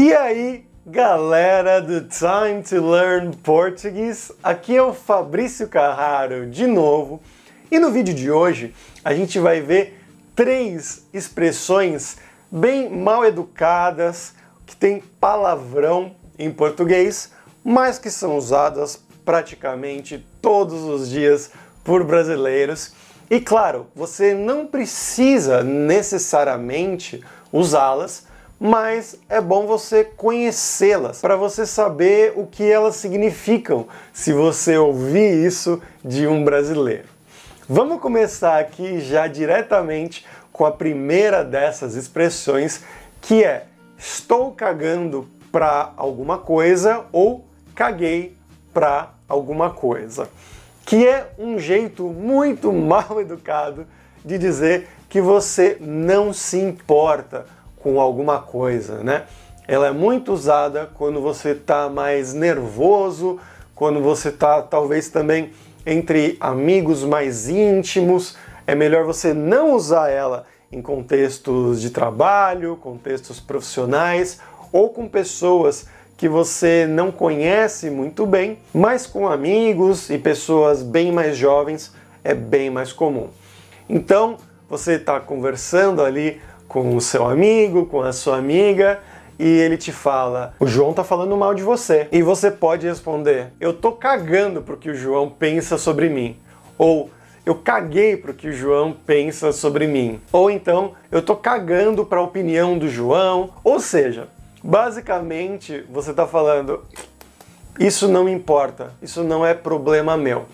E aí, galera do Time to Learn Portuguese, aqui é o Fabrício Carraro de novo. E no vídeo de hoje a gente vai ver três expressões bem mal educadas que tem palavrão em português, mas que são usadas praticamente todos os dias por brasileiros. E claro, você não precisa necessariamente usá-las, mas é bom você conhecê-las para você saber o que elas significam se você ouvir isso de um brasileiro. Vamos começar aqui já diretamente com a primeira dessas expressões, que é estou cagando para alguma coisa ou caguei para alguma coisa, que é um jeito muito mal educado de dizer que você não se importa com alguma coisa, né? Ela é muito usada quando você está mais nervoso, quando você está talvez também entre amigos mais íntimos. É melhor você não usar ela em contextos de trabalho, contextos profissionais ou com pessoas que você não conhece muito bem, mas com amigos e pessoas bem mais jovens é bem mais comum. Então, você está conversando ali com o seu amigo, com a sua amiga, e ele te fala: "O João tá falando mal de você". E você pode responder: "Eu tô cagando pro que o João pensa sobre mim". Ou eu caguei pro que o João pensa sobre mim. Ou então, eu tô cagando para a opinião do João. Ou seja, basicamente você tá falando: isso não importa, isso não é problema meu.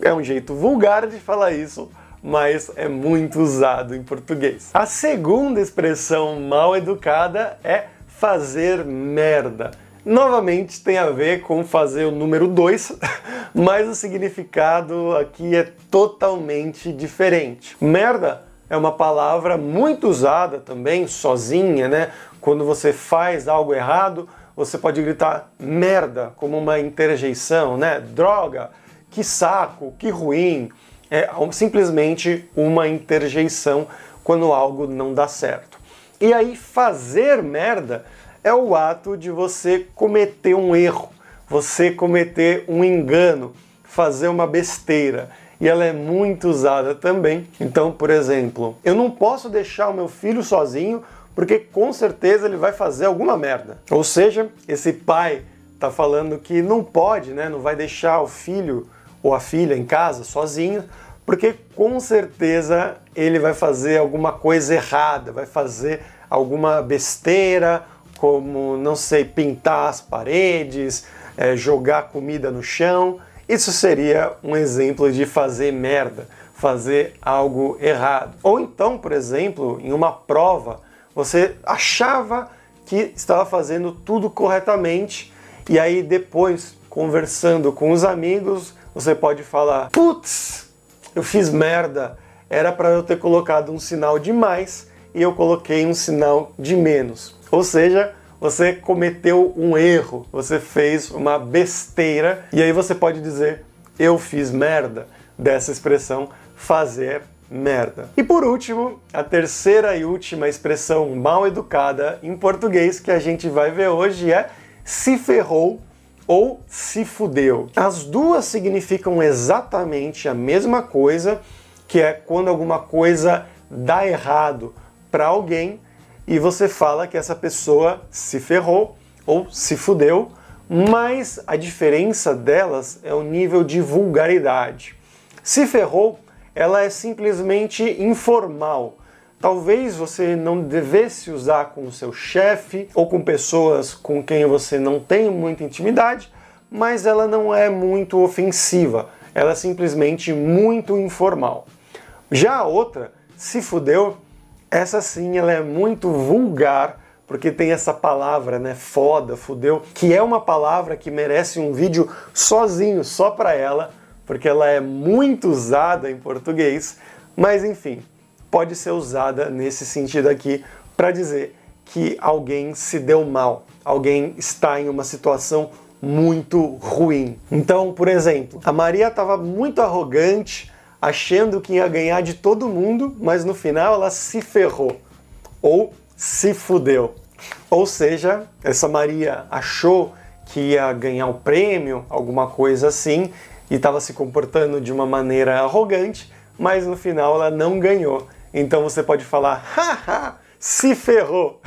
É um jeito vulgar de falar isso, mas é muito usado em português. A segunda expressão mal educada é fazer merda. Novamente tem a ver com fazer o número 2, mas o significado aqui é totalmente diferente. Merda é uma palavra muito usada também, sozinha, né? Quando você faz algo errado, você pode gritar merda como uma interjeição, né? Droga, que saco, que ruim é simplesmente uma interjeição quando algo não dá certo. E aí, fazer merda é o ato de você cometer um erro, você cometer um engano, fazer uma besteira. E ela é muito usada também. Então, por exemplo, eu não posso deixar o meu filho sozinho porque com certeza ele vai fazer alguma merda. Ou seja, esse pai está falando que não pode, né, não vai deixar o filho ou a filha em casa sozinho, porque com certeza ele vai fazer alguma coisa errada, vai fazer alguma besteira, como, não sei, pintar as paredes, é, jogar comida no chão. Isso seria um exemplo de fazer merda, fazer algo errado. Ou então, por exemplo, em uma prova, você achava que estava fazendo tudo corretamente e aí depois, conversando com os amigos, você pode falar: putz, eu fiz merda, era para eu ter colocado um sinal de mais e eu coloquei um sinal de menos. Ou seja, você cometeu um erro, você fez uma besteira e aí você pode dizer eu fiz merda dessa expressão fazer merda. E por último, a terceira e última expressão mal educada em português que a gente vai ver hoje é se ferrou ou se fudeu. As duas significam exatamente a mesma coisa, que é quando alguma coisa dá errado para alguém e você fala que essa pessoa se ferrou ou se fudeu, mas a diferença delas é o nível de vulgaridade. Se ferrou, ela é simplesmente informal Talvez você não devesse usar com o seu chefe ou com pessoas com quem você não tem muita intimidade, mas ela não é muito ofensiva, ela é simplesmente muito informal. Já a outra, se fudeu, essa sim ela é muito vulgar, porque tem essa palavra, né, foda, fudeu, que é uma palavra que merece um vídeo sozinho, só para ela, porque ela é muito usada em português, mas enfim, pode ser usada nesse sentido aqui para dizer que alguém se deu mal, alguém está em uma situação muito ruim. Então, por exemplo, a Maria estava muito arrogante, achando que ia ganhar de todo mundo, mas no final ela se ferrou ou se fudeu. Ou seja, essa Maria achou que ia ganhar o prêmio, alguma coisa assim, e estava se comportando de uma maneira arrogante, mas no final ela não ganhou. Então você pode falar, haha, se ferrou,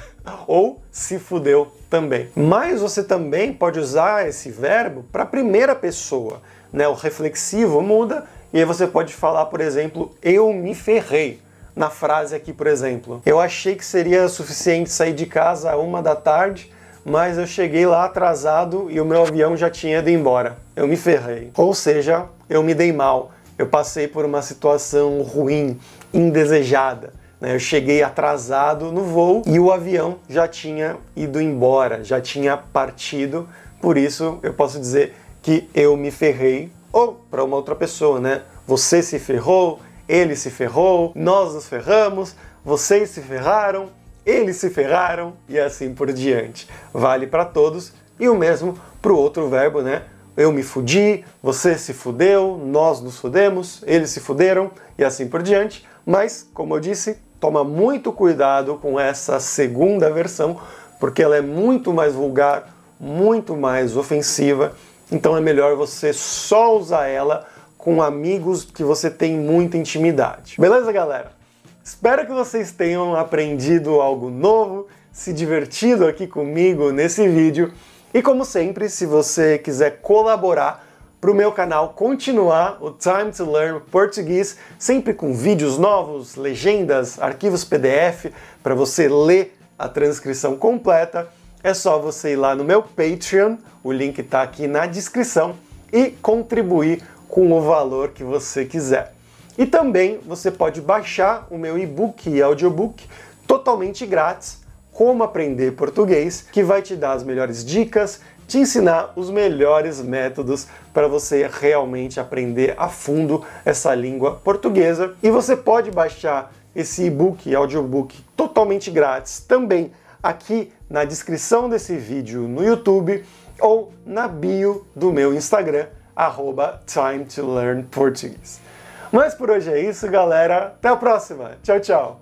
ou se fudeu também. Mas você também pode usar esse verbo para a primeira pessoa, né? O reflexivo muda e aí você pode falar, por exemplo, eu me ferrei. Na frase aqui, por exemplo, eu achei que seria suficiente sair de casa a uma da tarde, mas eu cheguei lá atrasado e o meu avião já tinha ido embora. Eu me ferrei. Ou seja, eu me dei mal. Eu passei por uma situação ruim, indesejada. Né? Eu cheguei atrasado no voo e o avião já tinha ido embora, já tinha partido. Por isso eu posso dizer que eu me ferrei. Ou para uma outra pessoa, né? Você se ferrou, ele se ferrou, nós nos ferramos, vocês se ferraram, eles se ferraram e assim por diante. Vale para todos e o mesmo para o outro verbo, né? Eu me fudi, você se fudeu, nós nos fudemos, eles se fuderam e assim por diante. Mas, como eu disse, toma muito cuidado com essa segunda versão, porque ela é muito mais vulgar, muito mais ofensiva. Então é melhor você só usar ela com amigos que você tem muita intimidade. Beleza, galera? Espero que vocês tenham aprendido algo novo, se divertido aqui comigo nesse vídeo. E como sempre, se você quiser colaborar para o meu canal continuar o Time to Learn Português, sempre com vídeos novos, legendas, arquivos PDF para você ler a transcrição completa, é só você ir lá no meu Patreon, o link está aqui na descrição, e contribuir com o valor que você quiser. E também você pode baixar o meu e-book e audiobook totalmente grátis, Como Aprender Português, que vai te dar as melhores dicas, te ensinar os melhores métodos para você realmente aprender a fundo essa língua portuguesa. E você pode baixar esse e-book audiobook totalmente grátis também aqui na descrição desse vídeo no YouTube ou na bio do meu Instagram, arroba Time to Learn. Mas por hoje é isso, galera. Até a próxima. Tchau, tchau.